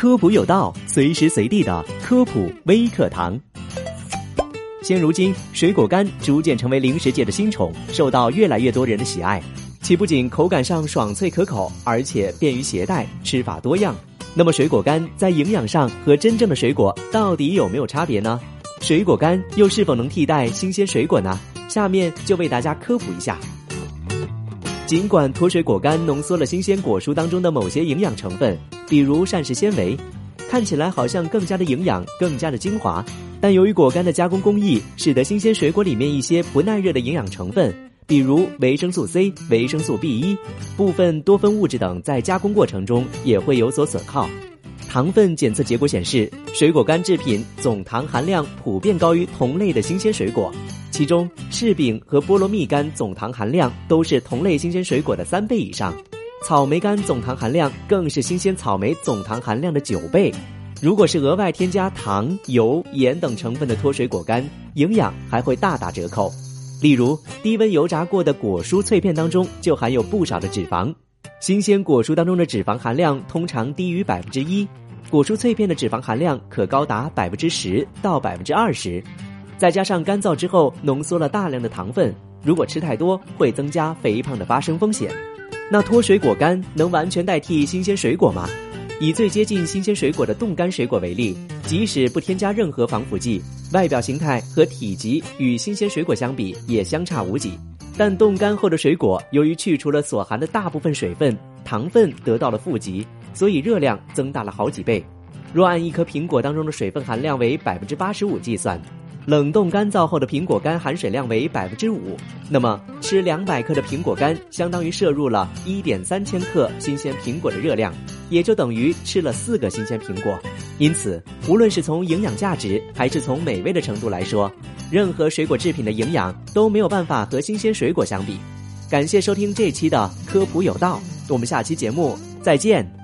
科普有道，随时随地的科普微课堂。现如今，水果干逐渐成为零食界的新宠，受到越来越多人的喜爱。其不仅口感上爽脆可口，而且便于携带，吃法多样。那么，水果干在营养上和真正的水果到底有没有差别呢？水果干又是否能替代新鲜水果呢？下面就为大家科普一下。尽管脱水果干浓缩了新鲜果蔬当中的某些营养成分，比如膳食纤维，看起来好像更加的营养、更加的精华，但由于果干的加工工艺，使得新鲜水果里面一些不耐热的营养成分，比如维生素 C、维生素 B 一、部分多酚物质等，在加工过程中也会有所损耗。糖分检测结果显示，水果干制品总糖含量普遍高于同类的新鲜水果。其中，柿饼和菠萝蜜干总糖含量都是同类新鲜水果的三倍以上，草莓干总糖含量更是新鲜草莓总糖含量的九倍。如果是额外添加糖、油、盐等成分的脱水果干，营养还会大打折扣。例如，低温油炸过的果蔬脆片当中就含有不少的脂肪，新鲜果蔬当中的脂肪含量通常低于百分之一，果蔬脆片的脂肪含量可高达百分之十到百分之二十。再加上干燥之后浓缩了大量的糖分，如果吃太多会增加肥胖的发生风险。那脱水果干能完全代替新鲜水果吗？以最接近新鲜水果的冻干水果为例，即使不添加任何防腐剂，外表形态和体积与新鲜水果相比也相差无几。但冻干后的水果由于去除了所含的大部分水分，糖分得到了富集，所以热量增大了好几倍。若按一颗苹果当中的水分含量为百分之八十五计算。冷冻干燥后的苹果干含水量为百分之五，那么吃两百克的苹果干，相当于摄入了一点三千克新鲜苹果的热量，也就等于吃了四个新鲜苹果。因此，无论是从营养价值还是从美味的程度来说，任何水果制品的营养都没有办法和新鲜水果相比。感谢收听这期的科普有道，我们下期节目再见。